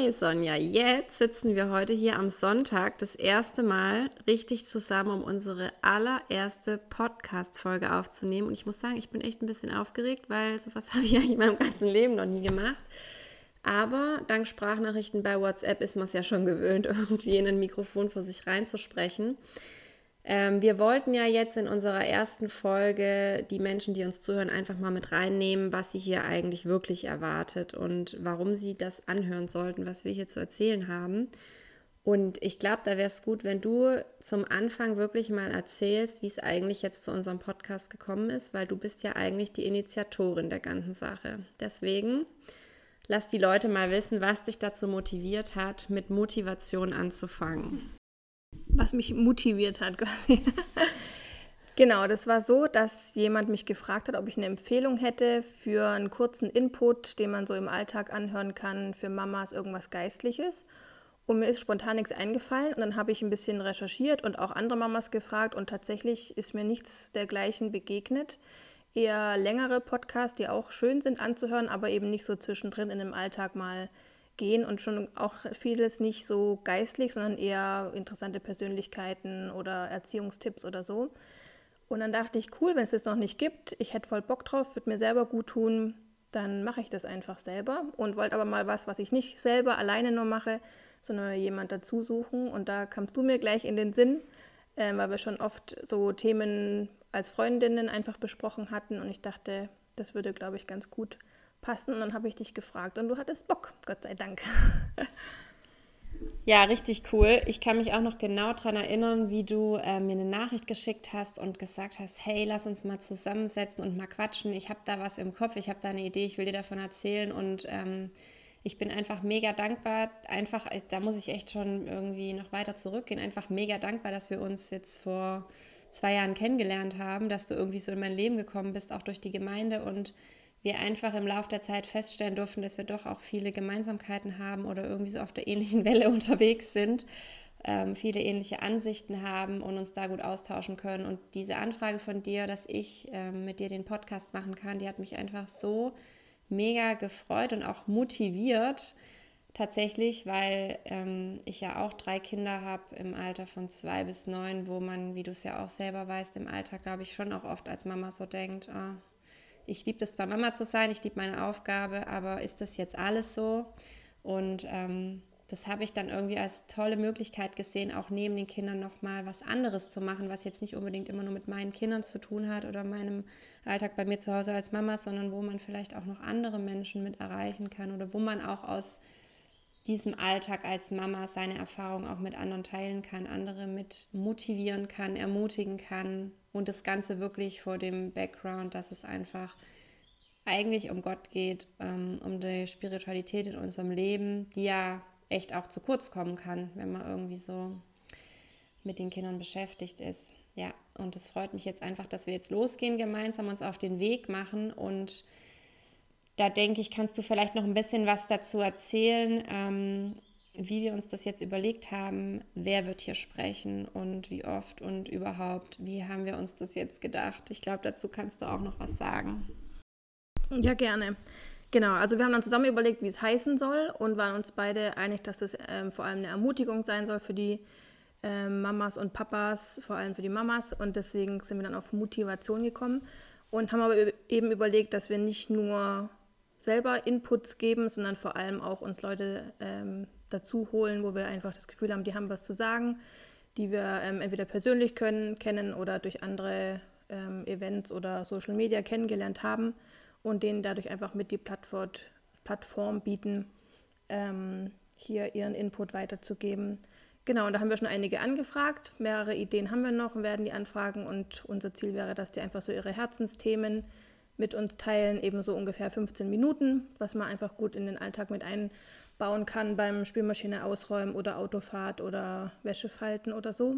Hey Sonja, jetzt sitzen wir heute hier am Sonntag das erste Mal richtig zusammen, um unsere allererste Podcast-Folge aufzunehmen. Und ich muss sagen, ich bin echt ein bisschen aufgeregt, weil sowas habe ich ja in meinem ganzen Leben noch nie gemacht. Aber dank Sprachnachrichten bei WhatsApp ist man es ja schon gewöhnt, irgendwie in ein Mikrofon vor sich reinzusprechen. Ähm, wir wollten ja jetzt in unserer ersten Folge die Menschen, die uns zuhören, einfach mal mit reinnehmen, was sie hier eigentlich wirklich erwartet und warum sie das anhören sollten, was wir hier zu erzählen haben. Und ich glaube, da wäre es gut, wenn du zum Anfang wirklich mal erzählst, wie es eigentlich jetzt zu unserem Podcast gekommen ist, weil du bist ja eigentlich die Initiatorin der ganzen Sache. Deswegen lass die Leute mal wissen, was dich dazu motiviert hat, mit Motivation anzufangen was mich motiviert hat quasi. genau, das war so, dass jemand mich gefragt hat, ob ich eine Empfehlung hätte für einen kurzen Input, den man so im Alltag anhören kann, für Mamas irgendwas Geistliches. Und mir ist spontan nichts eingefallen und dann habe ich ein bisschen recherchiert und auch andere Mamas gefragt und tatsächlich ist mir nichts dergleichen begegnet. Eher längere Podcasts, die auch schön sind anzuhören, aber eben nicht so zwischendrin in dem Alltag mal gehen und schon auch vieles nicht so geistlich, sondern eher interessante Persönlichkeiten oder Erziehungstipps oder so. Und dann dachte ich, cool, wenn es das noch nicht gibt, ich hätte voll Bock drauf, würde mir selber gut tun, dann mache ich das einfach selber und wollte aber mal was, was ich nicht selber alleine nur mache, sondern jemand dazu suchen. Und da kamst du mir gleich in den Sinn, äh, weil wir schon oft so Themen als Freundinnen einfach besprochen hatten und ich dachte, das würde, glaube ich, ganz gut passen. Und dann habe ich dich gefragt und du hattest Bock, Gott sei Dank. Ja, richtig cool. Ich kann mich auch noch genau daran erinnern, wie du äh, mir eine Nachricht geschickt hast und gesagt hast, hey, lass uns mal zusammensetzen und mal quatschen. Ich habe da was im Kopf, ich habe da eine Idee, ich will dir davon erzählen und ähm, ich bin einfach mega dankbar. Einfach, da muss ich echt schon irgendwie noch weiter zurückgehen. Einfach mega dankbar, dass wir uns jetzt vor zwei Jahren kennengelernt haben, dass du irgendwie so in mein Leben gekommen bist, auch durch die Gemeinde und wir einfach im Laufe der Zeit feststellen durften, dass wir doch auch viele Gemeinsamkeiten haben oder irgendwie so auf der ähnlichen Welle unterwegs sind, ähm, viele ähnliche Ansichten haben und uns da gut austauschen können. Und diese Anfrage von dir, dass ich ähm, mit dir den Podcast machen kann, die hat mich einfach so mega gefreut und auch motiviert tatsächlich, weil ähm, ich ja auch drei Kinder habe im Alter von zwei bis neun, wo man, wie du es ja auch selber weißt, im Alltag, glaube ich, schon auch oft als Mama so denkt, oh, ich liebe das zwar Mama zu sein, ich liebe meine Aufgabe, aber ist das jetzt alles so? Und ähm, das habe ich dann irgendwie als tolle Möglichkeit gesehen, auch neben den Kindern nochmal was anderes zu machen, was jetzt nicht unbedingt immer nur mit meinen Kindern zu tun hat oder meinem Alltag bei mir zu Hause als Mama, sondern wo man vielleicht auch noch andere Menschen mit erreichen kann oder wo man auch aus diesem Alltag als Mama seine Erfahrungen auch mit anderen teilen kann, andere mit motivieren kann, ermutigen kann und das Ganze wirklich vor dem Background, dass es einfach eigentlich um Gott geht, ähm, um die Spiritualität in unserem Leben, die ja echt auch zu kurz kommen kann, wenn man irgendwie so mit den Kindern beschäftigt ist. Ja, und es freut mich jetzt einfach, dass wir jetzt losgehen, gemeinsam uns auf den Weg machen und da denke ich, kannst du vielleicht noch ein bisschen was dazu erzählen, ähm, wie wir uns das jetzt überlegt haben, wer wird hier sprechen und wie oft und überhaupt, wie haben wir uns das jetzt gedacht. Ich glaube, dazu kannst du auch noch was sagen. Ja, gerne. Genau, also wir haben dann zusammen überlegt, wie es heißen soll und waren uns beide einig, dass es ähm, vor allem eine Ermutigung sein soll für die ähm, Mamas und Papas, vor allem für die Mamas. Und deswegen sind wir dann auf Motivation gekommen und haben aber eben überlegt, dass wir nicht nur selber Inputs geben, sondern vor allem auch uns Leute ähm, dazu holen, wo wir einfach das Gefühl haben, die haben was zu sagen, die wir ähm, entweder persönlich können, kennen oder durch andere ähm, Events oder Social Media kennengelernt haben und denen dadurch einfach mit die Plattform, Plattform bieten, ähm, hier ihren Input weiterzugeben. Genau, und da haben wir schon einige angefragt. Mehrere Ideen haben wir noch und werden die anfragen. Und unser Ziel wäre, dass die einfach so ihre Herzensthemen mit uns teilen, eben so ungefähr 15 Minuten, was man einfach gut in den Alltag mit einbauen kann beim Spülmaschine ausräumen oder Autofahrt oder Wäsche falten oder so.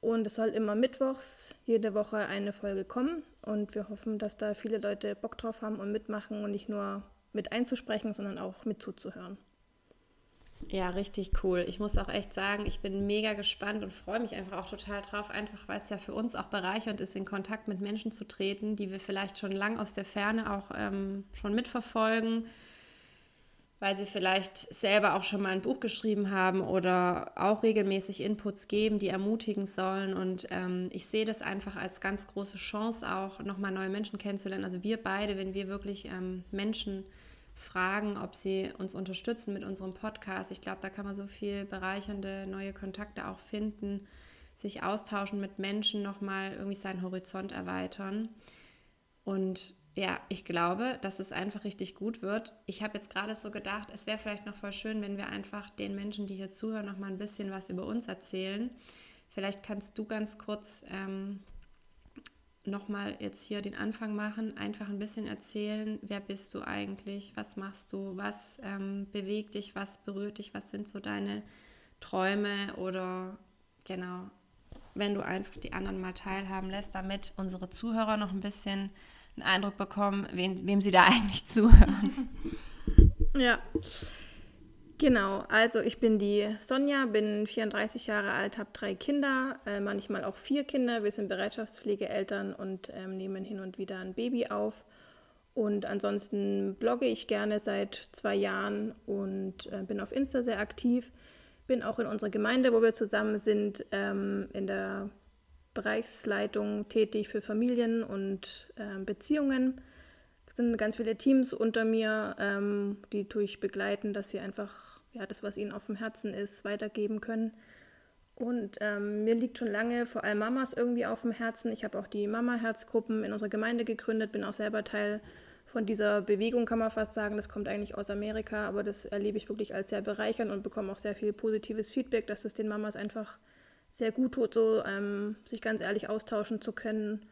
Und es soll immer mittwochs jede Woche eine Folge kommen. Und wir hoffen, dass da viele Leute Bock drauf haben und mitmachen und nicht nur mit einzusprechen, sondern auch mit zuzuhören. Ja, richtig cool. Ich muss auch echt sagen, ich bin mega gespannt und freue mich einfach auch total drauf, einfach weil es ja für uns auch bereichernd ist, in Kontakt mit Menschen zu treten, die wir vielleicht schon lang aus der Ferne auch ähm, schon mitverfolgen, weil sie vielleicht selber auch schon mal ein Buch geschrieben haben oder auch regelmäßig Inputs geben, die ermutigen sollen. Und ähm, ich sehe das einfach als ganz große Chance auch, nochmal neue Menschen kennenzulernen. Also wir beide, wenn wir wirklich ähm, Menschen fragen, ob sie uns unterstützen mit unserem Podcast. Ich glaube, da kann man so viel bereichernde neue Kontakte auch finden, sich austauschen mit Menschen, nochmal irgendwie seinen Horizont erweitern. Und ja, ich glaube, dass es einfach richtig gut wird. Ich habe jetzt gerade so gedacht, es wäre vielleicht noch voll schön, wenn wir einfach den Menschen, die hier zuhören, noch mal ein bisschen was über uns erzählen. Vielleicht kannst du ganz kurz ähm, noch mal jetzt hier den Anfang machen, einfach ein bisschen erzählen, wer bist du eigentlich, was machst du, was ähm, bewegt dich, was berührt dich, was sind so deine Träume oder genau, wenn du einfach die anderen mal teilhaben lässt, damit unsere Zuhörer noch ein bisschen einen Eindruck bekommen, wem, wem sie da eigentlich zuhören. Ja, genau. Also ich bin die Sonja, bin 34 Jahre alt, habe drei Kinder, äh, manchmal auch vier Kinder. Wir sind Bereitschaftspflegeeltern und ähm, nehmen hin und wieder ein Baby auf. Und ansonsten blogge ich gerne seit zwei Jahren und äh, bin auf Insta sehr aktiv. Bin auch in unserer Gemeinde, wo wir zusammen sind, ähm, in der Bereichsleitung tätig für Familien und äh, Beziehungen. Es sind ganz viele Teams unter mir, ähm, die durch begleiten, dass sie einfach ja, das, was ihnen auf dem Herzen ist, weitergeben können. Und ähm, mir liegt schon lange vor allem Mamas irgendwie auf dem Herzen. Ich habe auch die Mama-Herzgruppen in unserer Gemeinde gegründet, bin auch selber Teil von dieser Bewegung, kann man fast sagen. Das kommt eigentlich aus Amerika, aber das erlebe ich wirklich als sehr bereichernd und bekomme auch sehr viel positives Feedback, dass es den Mamas einfach sehr gut tut, so ähm, sich ganz ehrlich austauschen zu können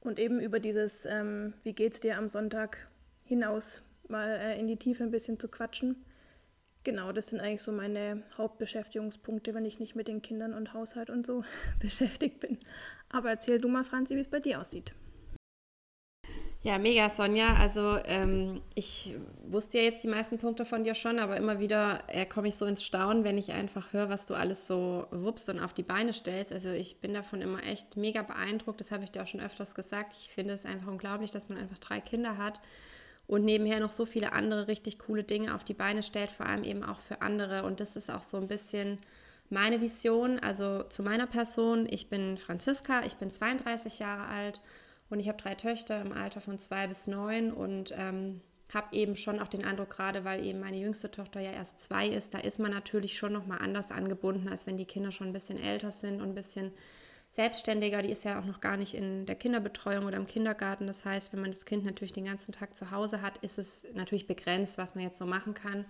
und eben über dieses, ähm, wie geht's dir am Sonntag hinaus mal äh, in die Tiefe ein bisschen zu quatschen. Genau, das sind eigentlich so meine Hauptbeschäftigungspunkte, wenn ich nicht mit den Kindern und Haushalt und so beschäftigt bin. Aber erzähl du mal, Franzi, wie es bei dir aussieht. Ja, mega, Sonja. Also ähm, ich wusste ja jetzt die meisten Punkte von dir schon, aber immer wieder äh, komme ich so ins Staunen, wenn ich einfach höre, was du alles so wuppst und auf die Beine stellst. Also ich bin davon immer echt mega beeindruckt. Das habe ich dir auch schon öfters gesagt. Ich finde es einfach unglaublich, dass man einfach drei Kinder hat und nebenher noch so viele andere richtig coole Dinge auf die Beine stellt, vor allem eben auch für andere. Und das ist auch so ein bisschen meine Vision, also zu meiner Person. Ich bin Franziska, ich bin 32 Jahre alt und ich habe drei Töchter im Alter von zwei bis neun und ähm, habe eben schon auch den Eindruck, gerade weil eben meine jüngste Tochter ja erst zwei ist, da ist man natürlich schon nochmal anders angebunden, als wenn die Kinder schon ein bisschen älter sind und ein bisschen selbstständiger. Die ist ja auch noch gar nicht in der Kinderbetreuung oder im Kindergarten. Das heißt, wenn man das Kind natürlich den ganzen Tag zu Hause hat, ist es natürlich begrenzt, was man jetzt so machen kann.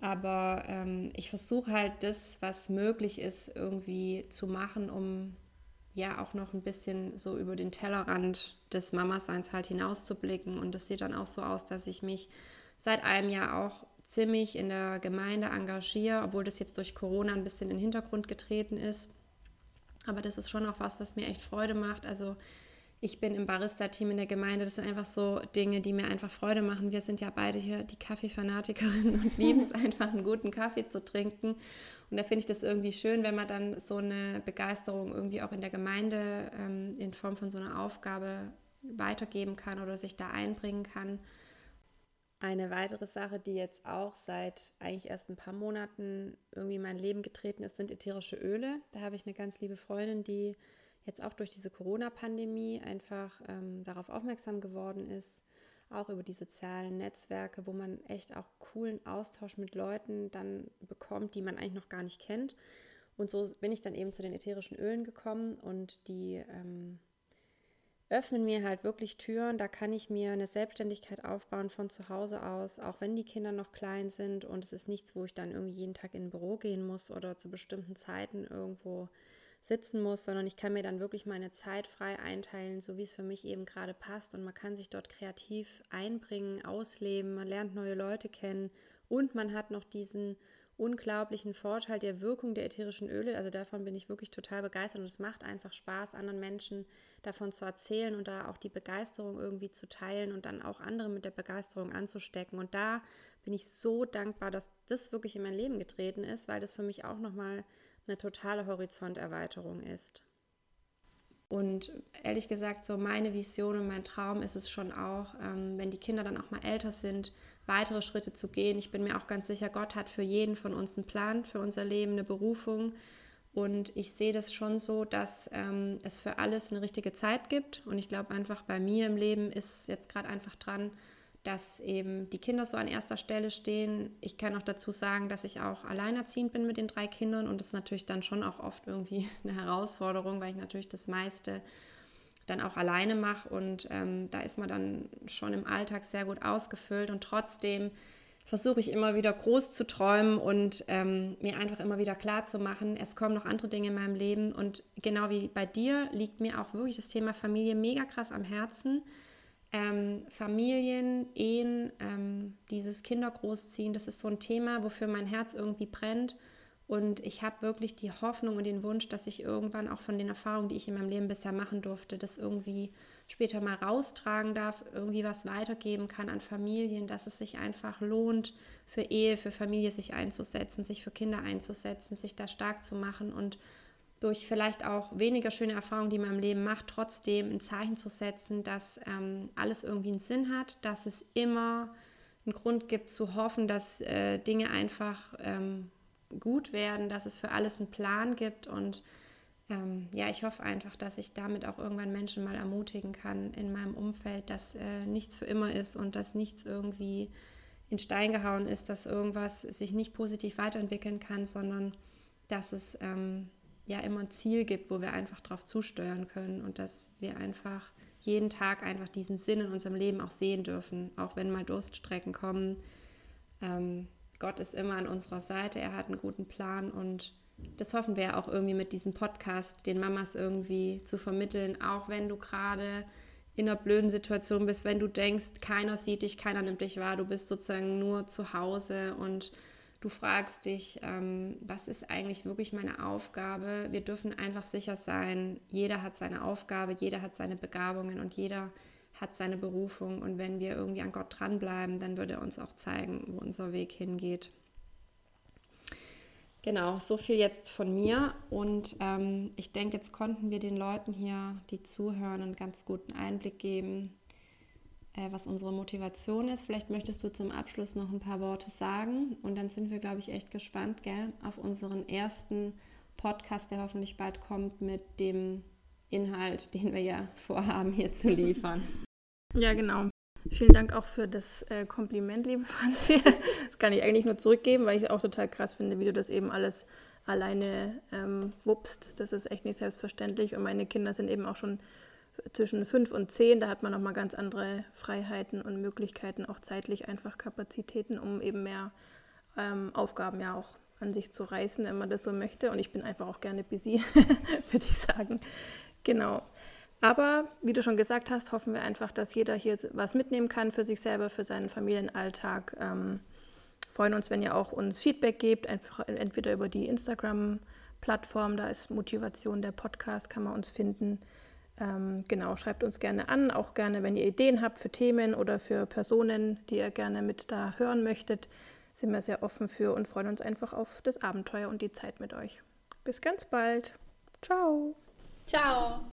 Aber ähm, ich versuche halt das, was möglich ist, irgendwie zu machen, um ja auch noch ein bisschen so über den Tellerrand des Mamaseins halt hinauszublicken. Und das sieht dann auch so aus, dass ich mich seit einem Jahr auch ziemlich in der Gemeinde engagiere, obwohl das jetzt durch Corona ein bisschen in den Hintergrund getreten ist. Aber das ist schon auch was, was mir echt Freude macht. Also ich bin im Barista-Team in der Gemeinde. Das sind einfach so Dinge, die mir einfach Freude machen. Wir sind ja beide hier die Kaffeefanatikerinnen und lieben es einfach, einen guten Kaffee zu trinken. Und da finde ich das irgendwie schön, wenn man dann so eine Begeisterung irgendwie auch in der Gemeinde ähm, in Form von so einer Aufgabe weitergeben kann oder sich da einbringen kann. Eine weitere Sache, die jetzt auch seit eigentlich erst ein paar Monaten irgendwie in mein Leben getreten ist, sind ätherische Öle. Da habe ich eine ganz liebe Freundin, die jetzt auch durch diese Corona-Pandemie einfach ähm, darauf aufmerksam geworden ist, auch über die sozialen Netzwerke, wo man echt auch coolen Austausch mit Leuten dann bekommt, die man eigentlich noch gar nicht kennt. Und so bin ich dann eben zu den ätherischen Ölen gekommen und die ähm, öffnen mir halt wirklich Türen. Da kann ich mir eine Selbstständigkeit aufbauen von zu Hause aus, auch wenn die Kinder noch klein sind. Und es ist nichts, wo ich dann irgendwie jeden Tag in ein Büro gehen muss oder zu bestimmten Zeiten irgendwo sitzen muss, sondern ich kann mir dann wirklich meine Zeit frei einteilen, so wie es für mich eben gerade passt. Und man kann sich dort kreativ einbringen, ausleben, man lernt neue Leute kennen und man hat noch diesen unglaublichen Vorteil der Wirkung der ätherischen Öle. Also davon bin ich wirklich total begeistert und es macht einfach Spaß, anderen Menschen davon zu erzählen und da auch die Begeisterung irgendwie zu teilen und dann auch andere mit der Begeisterung anzustecken. Und da bin ich so dankbar, dass das wirklich in mein Leben getreten ist, weil das für mich auch nochmal eine totale Horizonterweiterung ist. Und ehrlich gesagt, so meine Vision und mein Traum ist es schon auch, ähm, wenn die Kinder dann auch mal älter sind, weitere Schritte zu gehen. Ich bin mir auch ganz sicher, Gott hat für jeden von uns einen Plan, für unser Leben, eine Berufung. Und ich sehe das schon so, dass ähm, es für alles eine richtige Zeit gibt. Und ich glaube einfach, bei mir im Leben ist jetzt gerade einfach dran, dass eben die Kinder so an erster Stelle stehen. Ich kann auch dazu sagen, dass ich auch alleinerziehend bin mit den drei Kindern und das ist natürlich dann schon auch oft irgendwie eine Herausforderung, weil ich natürlich das meiste dann auch alleine mache und ähm, da ist man dann schon im Alltag sehr gut ausgefüllt und trotzdem versuche ich immer wieder groß zu träumen und ähm, mir einfach immer wieder klar zu machen, es kommen noch andere Dinge in meinem Leben und genau wie bei dir liegt mir auch wirklich das Thema Familie mega krass am Herzen. Ähm, Familien, Ehen, ähm, dieses Kindergroßziehen, das ist so ein Thema, wofür mein Herz irgendwie brennt. Und ich habe wirklich die Hoffnung und den Wunsch, dass ich irgendwann auch von den Erfahrungen, die ich in meinem Leben bisher machen durfte, das irgendwie später mal raustragen darf, irgendwie was weitergeben kann an Familien, dass es sich einfach lohnt, für Ehe, für Familie sich einzusetzen, sich für Kinder einzusetzen, sich da stark zu machen und durch vielleicht auch weniger schöne Erfahrungen, die man im Leben macht, trotzdem ein Zeichen zu setzen, dass ähm, alles irgendwie einen Sinn hat, dass es immer einen Grund gibt zu hoffen, dass äh, Dinge einfach ähm, gut werden, dass es für alles einen Plan gibt und ähm, ja, ich hoffe einfach, dass ich damit auch irgendwann Menschen mal ermutigen kann in meinem Umfeld, dass äh, nichts für immer ist und dass nichts irgendwie in Stein gehauen ist, dass irgendwas sich nicht positiv weiterentwickeln kann, sondern dass es ähm, ja immer ein Ziel gibt, wo wir einfach drauf zusteuern können und dass wir einfach jeden Tag einfach diesen Sinn in unserem Leben auch sehen dürfen, auch wenn mal Durststrecken kommen. Ähm, Gott ist immer an unserer Seite, er hat einen guten Plan und das hoffen wir auch irgendwie mit diesem Podcast, den Mamas irgendwie zu vermitteln, auch wenn du gerade in einer blöden Situation bist, wenn du denkst, keiner sieht dich, keiner nimmt dich wahr, du bist sozusagen nur zu Hause und du fragst dich, ähm, was ist eigentlich wirklich meine Aufgabe? Wir dürfen einfach sicher sein, jeder hat seine Aufgabe, jeder hat seine Begabungen und jeder hat seine Berufung und wenn wir irgendwie an Gott dranbleiben, dann wird er uns auch zeigen, wo unser Weg hingeht. Genau, so viel jetzt von mir und ähm, ich denke, jetzt konnten wir den Leuten hier, die zuhören, einen ganz guten Einblick geben, äh, was unsere Motivation ist. Vielleicht möchtest du zum Abschluss noch ein paar Worte sagen und dann sind wir, glaube ich, echt gespannt, gell, auf unseren ersten Podcast, der hoffentlich bald kommt mit dem Inhalt, den wir ja vorhaben, hier zu liefern. Ja, genau. Vielen Dank auch für das äh, Kompliment, liebe Franzi. Das kann ich eigentlich nur zurückgeben, weil ich auch total krass finde, wie du das eben alles alleine ähm, wuppst. Das ist echt nicht selbstverständlich. Und meine Kinder sind eben auch schon zwischen fünf und zehn. Da hat man nochmal ganz andere Freiheiten und Möglichkeiten, auch zeitlich einfach Kapazitäten, um eben mehr ähm, Aufgaben ja auch an sich zu reißen, wenn man das so möchte. Und ich bin einfach auch gerne busy, würde ich sagen. Genau. Aber wie du schon gesagt hast, hoffen wir einfach, dass jeder hier was mitnehmen kann für sich selber, für seinen Familienalltag. Ähm, freuen uns, wenn ihr auch uns Feedback gebt, einfach entweder über die Instagram-Plattform, da ist Motivation der Podcast, kann man uns finden. Ähm, genau, schreibt uns gerne an, auch gerne, wenn ihr Ideen habt für Themen oder für Personen, die ihr gerne mit da hören möchtet, sind wir sehr offen für und freuen uns einfach auf das Abenteuer und die Zeit mit euch. Bis ganz bald. Ciao. Ciao.